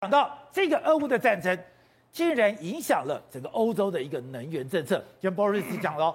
讲到这个俄乌的战争，竟然影响了整个欧洲的一个能源政策。就像鲍瑞斯讲了，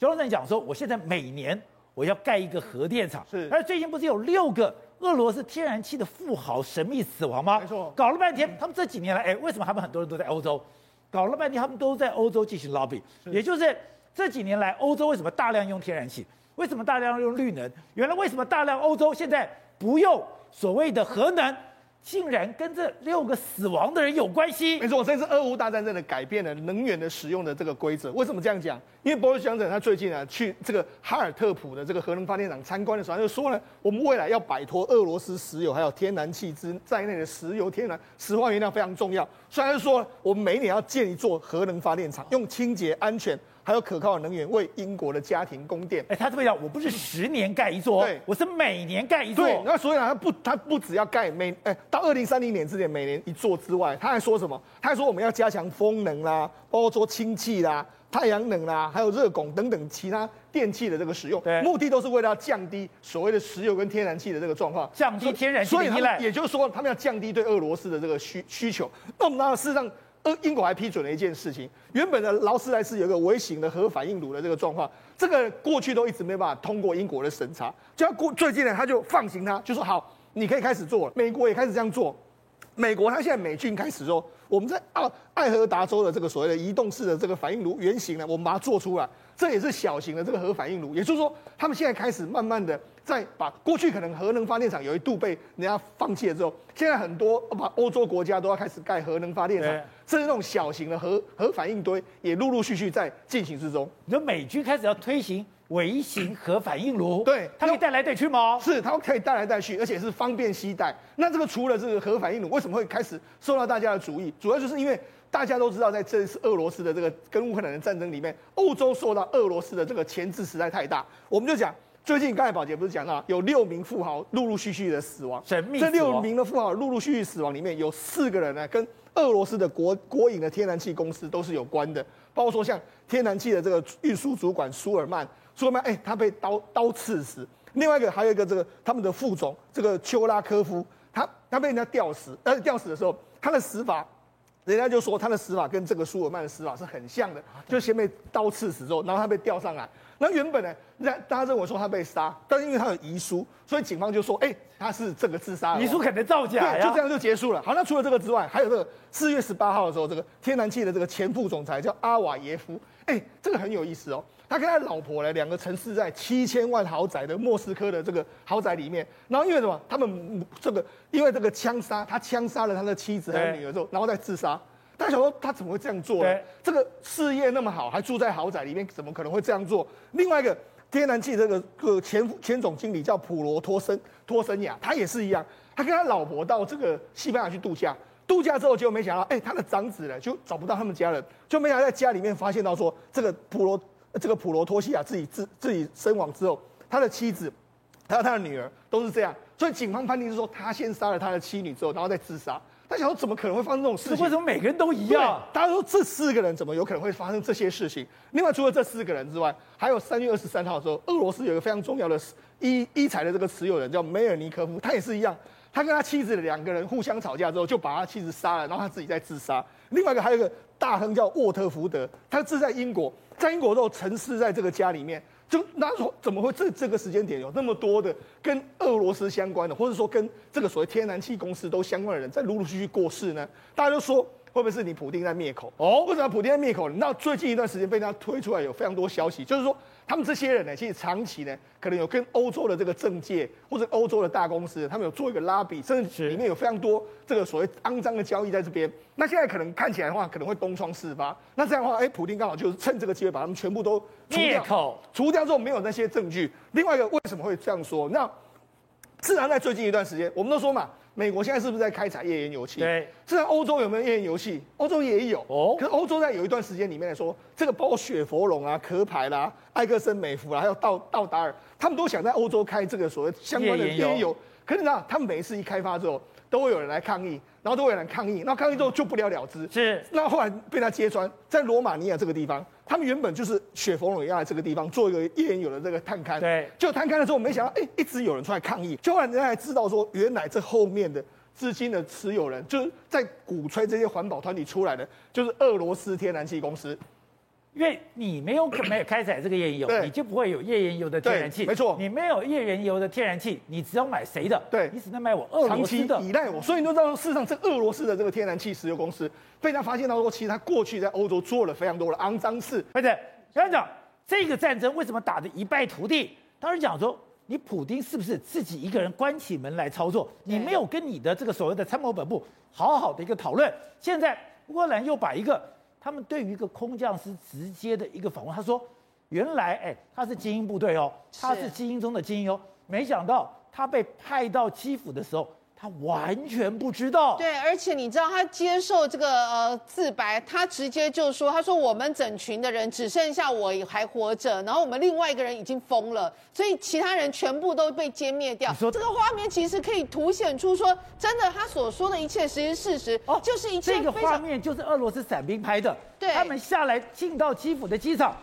乔治讲说，我现在每年我要盖一个核电厂。是。而最近不是有六个俄罗斯天然气的富豪神秘死亡吗？没错。搞了半天，他们这几年来，哎，为什么他们很多人都在欧洲？搞了半天，他们都在欧洲进行 lobby。也就是这几年来，欧洲为什么大量用天然气？为什么大量用绿能？原来为什么大量欧洲现在不用所谓的核能？竟然跟这六个死亡的人有关系？没错，这次俄乌大战真的改变了能源的使用的这个规则。为什么这样讲？因为鲍里斯强森他最近啊去这个哈尔特普的这个核能发电厂参观的时候，他就说呢，我们未来要摆脱俄罗斯石油还有天然气之在内的石油、天然、石化原料非常重要。虽然说我们每年要建一座核能发电厂，用清洁、安全。还有可靠的能源为英国的家庭供电。哎，他这么讲，我不是十年盖一座，对，我是每年盖一座。对，那所以呢，他不，他不只要盖每，哎，到二零三零年之前每年一座之外，他还说什么？他还说我们要加强风能啦，包括说氢气啦、太阳能啦，还有热拱等等其他电器的这个使用，对，目的都是为了要降低所谓的石油跟天然气的这个状况，降低天然气的依赖。也就是说，他们要降低对俄罗斯的这个需需求。那我们那事实上。呃，英国还批准了一件事情，原本的劳斯莱斯有个微型的核反应炉的这个状况，这个过去都一直没办法通过英国的审查，就要过最近呢，他就放行他，就说好，你可以开始做了。美国也开始这样做，美国他现在美军开始说，我们在爱爱荷达州的这个所谓的移动式的这个反应炉原型呢，我们把它做出来，这也是小型的这个核反应炉，也就是说，他们现在开始慢慢的。在把过去可能核能发电厂有一度被人家放弃了之后，现在很多把欧洲国家都要开始盖核能发电厂，甚至那种小型的核核反应堆也陆陆续续在进行之中。你说美军开始要推行微型核反应炉，对，它可以带来带去吗？是，它可以带来带去，而且是方便携带。那这个除了这个核反应炉，为什么会开始受到大家的注意？主要就是因为大家都知道，在这次俄罗斯的这个跟乌克兰的战争里面，欧洲受到俄罗斯的这个牵制实在太大。我们就讲。最近刚才宝杰不是讲到有六名富豪陆陆续续的死亡，神秘。这六名的富豪陆陆续续死亡里面有四个人呢，跟俄罗斯的国国营的天然气公司都是有关的，包括说像天然气的这个运输主管舒尔曼，舒尔曼哎，他被刀刀刺死。另外一个还有一个这个他们的副总这个丘拉科夫，他他被人家吊死，但是吊死的时候他的死法，人家就说他的死法跟这个舒尔曼的死法是很像的，就先被刀刺死之后，然后他被吊上来。那原本呢，让大家认为说他被杀，但是因为他有遗书，所以警方就说，哎、欸，他是这个自杀。遗书肯定造假就这样就结束了。好，那除了这个之外，还有这个四月十八号的时候，这个天然气的这个前副总裁叫阿瓦耶夫，哎、欸，这个很有意思哦。他跟他老婆呢，两个城市在七千万豪宅的莫斯科的这个豪宅里面。然后因为什么？他们这个因为这个枪杀，他枪杀了他的妻子还有女儿之后，然后再自杀。大家想说他怎么会这样做呢？这个事业那么好，还住在豪宅里面，怎么可能会这样做？另外一个。天然气这个个前前总经理叫普罗托森托森亚，他也是一样，他跟他老婆到这个西班牙去度假，度假之后结果没想到，哎，他的长子呢就找不到他们家人，就没想到在家里面发现到说，这个普罗这个普罗托西亚自己自自己身亡之后，他的妻子还有他的女儿都是这样，所以警方判定是说他先杀了他的妻女之后，然后再自杀。他想说怎么可能会发生这种事情？为什么每个人都一样？大家说这四个人怎么有可能会发生这些事情？另外，除了这四个人之外，还有三月二十三号的时候，俄罗斯有一个非常重要的一一财的这个持有人叫梅尔尼科夫，他也是一样，他跟他妻子两个人互相吵架之后，就把他妻子杀了，然后他自己再自杀。另外一个还有一个大亨叫沃特福德，他是在英国，在英国之后沉思在这个家里面。就那说怎么会这这个时间点有那么多的跟俄罗斯相关的，或者说跟这个所谓天然气公司都相关的人在陆陆续续过世呢？大家就说。会不会是你普丁在灭口？哦，为什么普丁在灭口？你知道最近一段时间被他推出来有非常多消息，就是说他们这些人呢，其实长期呢，可能有跟欧洲的这个政界或者欧洲的大公司，他们有做一个拉比，甚至里面有非常多这个所谓肮脏的交易在这边。那现在可能看起来的话，可能会东窗事发。那这样的话，哎，普丁刚好就是趁这个机会把他们全部都。灭口。除掉之后没有那些证据。另外一个为什么会这样说？那自然在最近一段时间，我们都说嘛。美国现在是不是在开采页岩油气？对，现在欧洲有没有页岩油气？欧洲也有哦。可是欧洲在有一段时间里面来说，这个包括雪佛龙啊、壳牌啦、埃克森美孚啦，还有道道达尔，他们都想在欧洲开这个所谓相关的页岩油。可是你知道，他们每一次一开发之后，都会有人来抗议，然后都会有人抗议，然后抗议之后就不了了之。是。那后来被他揭穿，在罗马尼亚这个地方。他们原本就是雪佛龙要在这个地方做一个页岩油的这个探勘，对，就探勘的时候，没想到，哎，一直有人出来抗议，就后来人家才知道说，原来这后面的资金的持有人，就是在鼓吹这些环保团体出来的，就是俄罗斯天然气公司。因为你没有 没有开采这个页岩油，你就不会有页岩油的天然气。没错，你没有页岩油的天然气，你只要买谁的？对，你只能买我俄罗斯的。依赖我，所以你就知道，事实上，这俄罗斯的这个天然气石油公司被他发现到说，其实他过去在欧洲做了非常多的肮脏事。而且，刚才讲这个战争为什么打得一败涂地？当时讲说，你普丁是不是自己一个人关起门来操作？你没有跟你的这个所谓的参谋本部好好的一个讨论。现在乌克兰又把一个。他们对于一个空降师直接的一个访问，他说：“原来，哎，他是精英部队哦，他是精英中的精英哦，没想到他被派到基辅的时候。”他完全不知道，对，而且你知道他接受这个呃自白，他直接就说：“他说我们整群的人只剩下我还活着，然后我们另外一个人已经疯了，所以其他人全部都被歼灭掉。”说这个画面其实可以凸显出说，真的他所说的一切实是事实哦，就是一切。这个画面就是俄罗斯伞兵拍的，对，他们下来进到基辅的机场。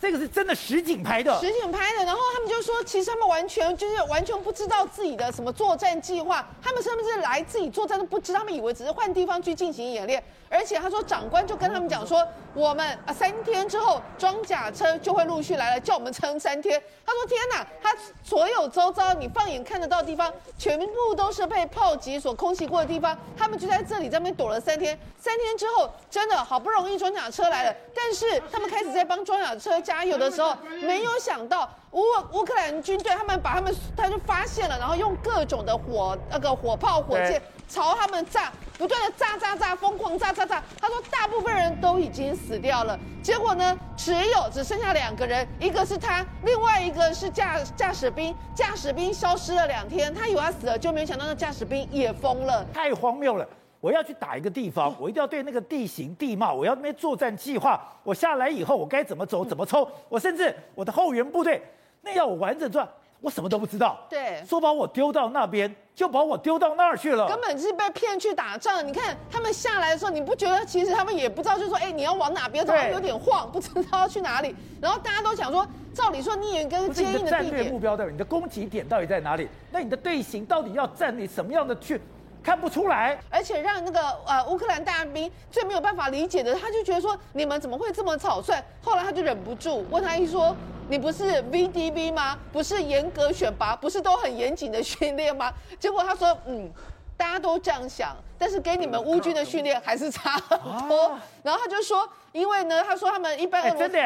这个是真的实景拍的，实景拍的。然后他们就说，其实他们完全就是完全不知道自己的什么作战计划，他们甚至来自己作战都不知，他们以为只是换地方去进行演练。而且他说，长官就跟他们讲说，我们啊三天之后装甲车就会陆续来了，叫我们撑三天。他说天哪，他所有周遭你放眼看得到的地方，全部都是被炮击所空袭过的地方，他们就在这里在那边躲了三天。三天之后，真的好不容易装甲车来了，但是他们开始在帮装甲车加有的时候，没有想到乌乌克兰军队他们把他们他就发现了，然后用各种的火那个火炮火箭朝他们炸。不断的炸炸炸，疯狂炸炸炸。他说，大部分人都已经死掉了。结果呢，只有只剩下两个人，一个是他，另外一个是驾驾驶兵。驾驶兵消失了两天，他以为他死了，就没想到那驾驶兵也疯了。太荒谬了！我要去打一个地方，我一定要对那个地形地貌，我要那边作战计划。我下来以后，我该怎么走，怎么冲？我甚至我的后援部队，那要我完整转。我什么都不知道，对，说把我丢到那边，就把我丢到那儿去了，根本是被骗去打仗。你看他们下来的时候，你不觉得其实他们也不知道，就是说，哎，你要往哪边走，有点晃，不知道要去哪里。然后大家都想说，照理说你有一个接应的战略目标在？你的攻击点到底在哪里？那你的队形到底要站你什么样的去？看不出来，而且让那个呃乌克兰大兵最没有办法理解的，他就觉得说，你们怎么会这么草率？后来他就忍不住问他一说，你不是 VDV 吗？不是严格选拔，不是都很严谨的训练吗？结果他说，嗯，大家都这样想，但是给你们乌军的训练还是差很多。然后他就说，因为呢，他说他们一般、欸、真的。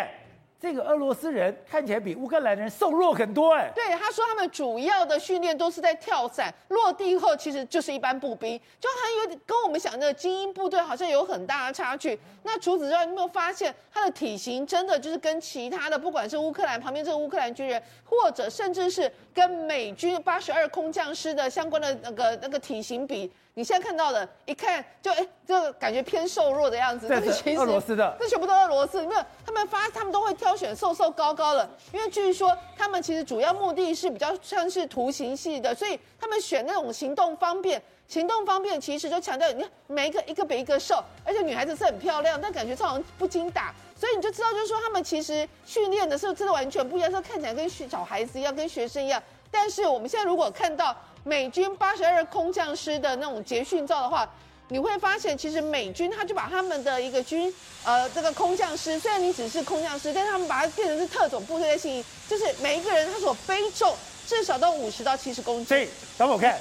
这个俄罗斯人看起来比乌克兰人瘦弱很多哎。对，他说他们主要的训练都是在跳伞，落地后其实就是一般步兵，就很有点跟我们想的精英部队好像有很大的差距。那除此之外，你有没有发现他的体型真的就是跟其他的，不管是乌克兰旁边这个乌克兰军人，或者甚至是跟美军八十二空降师的相关的那个那个体型比？你现在看到的，一看就哎，这个感觉偏瘦弱的样子。这是俄罗斯的，这全部都俄罗斯。没有，他们发，他们都会挑选瘦瘦高高的，因为据说他们其实主要目的是比较像是图形系的，所以他们选那种行动方便。行动方便其实就强调，你看每一个一个比一个瘦，而且女孩子是很漂亮，但感觉这好像不经打，所以你就知道，就是说他们其实训练的时候真的完全不一样，是看起来跟小孩子一样，跟学生一样。但是我们现在如果看到。美军八十二空降师的那种捷训照的话，你会发现，其实美军他就把他们的一个军，呃，这个空降师，虽然你只是空降师，但是他们把它变成是特种部队的性质，就是每一个人他所背重至少都五十到七十公斤。所以，等我看，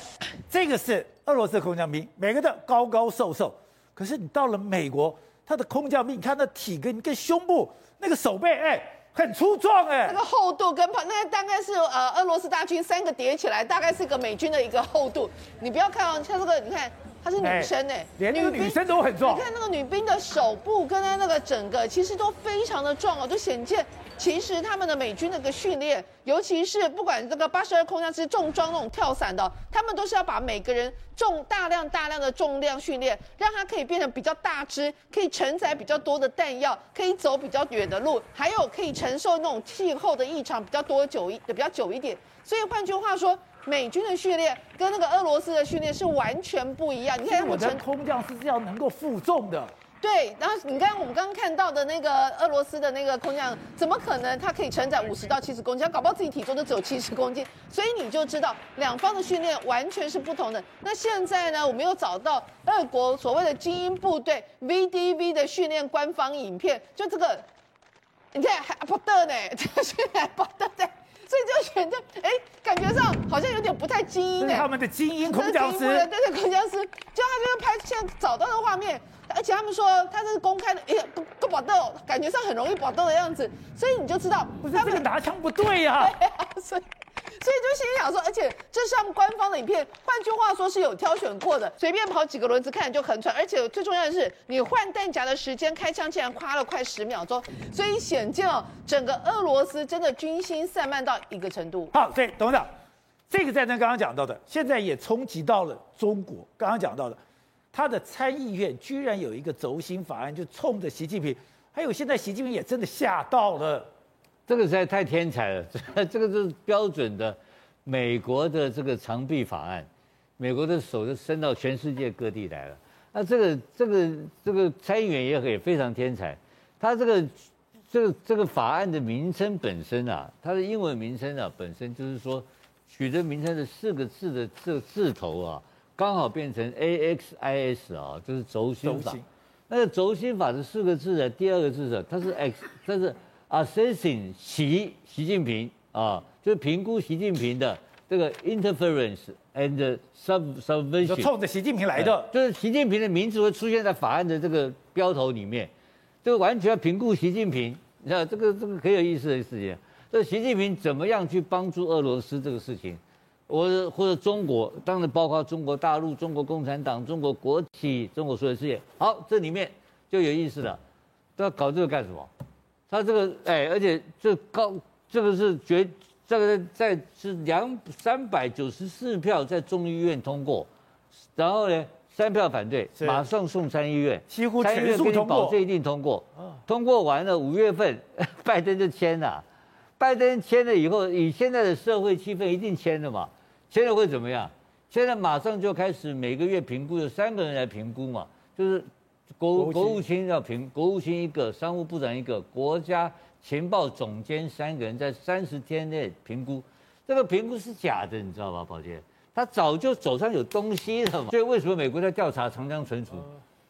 这个是俄罗斯的空降兵，每个都高高瘦瘦，可是你到了美国，他的空降兵，你看那体跟跟胸部那个手背，哎。很粗壮哎、欸，那个厚度跟跑，那个大概是呃俄罗斯大军三个叠起来，大概是一个美军的一个厚度。你不要看哦，像这个，你看她是女生哎、欸，连那个女生都很壮。你看那个女兵的手部跟她那个整个，其实都非常的壮哦，就显见。其实他们的美军那个训练，尤其是不管这个八十二空降师重装那种跳伞的，他们都是要把每个人重大量大量的重量训练，让他可以变成比较大只，可以承载比较多的弹药，可以走比较远的路，还有可以承受那种气候的异常比较多久一比较久一点。所以换句话说，美军的训练跟那个俄罗斯的训练是完全不一样。你看，我的空降师是要能够负重的。对，然后你看我们刚刚看到的那个俄罗斯的那个空降，怎么可能它可以承载五十到七十公斤？搞不好自己体重都只有七十公斤，所以你就知道两方的训练完全是不同的。那现在呢，我们又找到俄国所谓的精英部队 VDV 的训练官方影片，就这个，你看还不得呢，这个训练还不得的。所以就觉得，哎，感觉上好像有点不太精英欸。他们的精英空降师，对对，空降师，就他就是拍现在找到的画面，而且他们说他这是公开的，哎呀，够够搏斗，感觉上很容易搏斗的样子，所以你就知道，不是这个拿枪不对呀、啊。对啊，所以。所以就心想说，而且这是他们官方的影片，换句话说是有挑选过的，随便跑几个轮子看就很喘，而且最重要的是，你换弹夹的时间，开枪竟然花了快十秒钟，所以显见哦，整个俄罗斯真的军心散漫到一个程度。好，对，董事长，这个战争刚刚讲到的，现在也冲击到了中国。刚刚讲到的，他的参议院居然有一个轴心法案，就冲着习近平，还有现在习近平也真的吓到了。这个实在太天才了，这 这个是标准的美国的这个长臂法案，美国的手就伸到全世界各地来了。那这个这个这个参议员也也非常天才，他这个这个这个法案的名称本身啊，它的英文名称啊本身就是说取得名称的四个字的这个字头啊，刚好变成 A X I S 啊，就是轴心法。那个轴心法的四个字的第二个字是它是 X，它是。Assessing 习习近平啊，就是评估习近平的这个 interference and sub subversion，就冲着习近平来的，就是习近平的名字会出现在法案的这个标头里面，这个完全要评估习近平，你知道这个这个很有意思的事情，这习近平怎么样去帮助俄罗斯这个事情，我或者中国，当然包括中国大陆、中国共产党、中国国企、中国所有事业，好，这里面就有意思了，都要搞这个干什么？他这个哎，而且这高这个是决这个在是两三百九十四票在众议院通过，然后呢三票反对，马上送参议院，几乎全数通过，保证一定通过。通过完了五月份，拜登就签了，拜登签了以后，以现在的社会气氛，一定签了嘛？签了会怎么样？现在马上就开始每个月评估，有三个人来评估嘛，就是。国国务卿要评，国务卿一个，商务部长一个，国家情报总监三个人在三十天内评估，这个评估是假的，你知道吧，宝杰？他早就手上有东西了嘛。所以为什么美国在调查长江存储？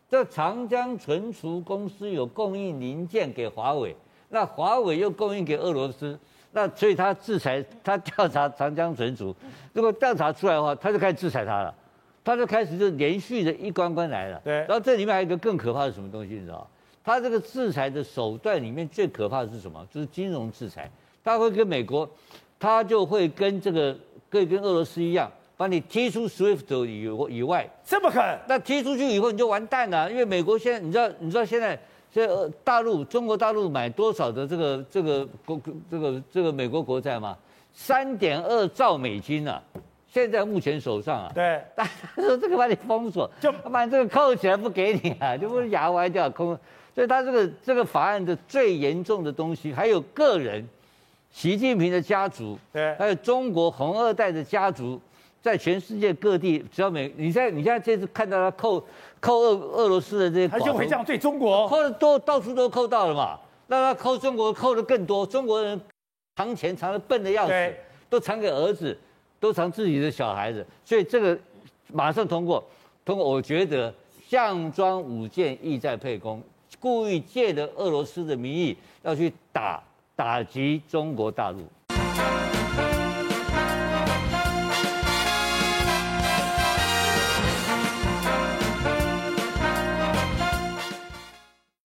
这长江存储公司有供应零件给华为，那华为又供应给俄罗斯，那所以他制裁，他调查长江存储，如果调查出来的话，他就开始制裁他了。他就开始就连续的一关关来了，对。然后这里面还有一个更可怕的什么东西，你知道？他这个制裁的手段里面最可怕的是什么？就是金融制裁。他会跟美国，他就会跟这个，可以跟俄罗斯一样，把你踢出 SWIFT 以以外。这么狠？那踢出去以后你就完蛋了，因为美国现在你知道，你知道现在现在大陆中国大陆买多少的这个这个国这个这个美国国债吗？三点二兆美金啊！现在目前手上啊，对，但他说这个把你封锁，就把你这个扣起来不给你啊，就不是牙歪掉空。所以他这个这个法案的最严重的东西，还有个人，习近平的家族，对，还有中国红二代的家族，在全世界各地，只要每你现在你现在这次看到他扣扣俄俄罗斯的这些，他就会这样对中国。扣的多，到处都扣到了嘛，那他扣中国扣的更多，中国人藏钱藏的笨的要死，都藏给儿子。都藏自己的小孩子，所以这个马上通过。通过，我觉得项庄舞剑，意在沛公，故意借着俄罗斯的名义要去打打击中国大陆。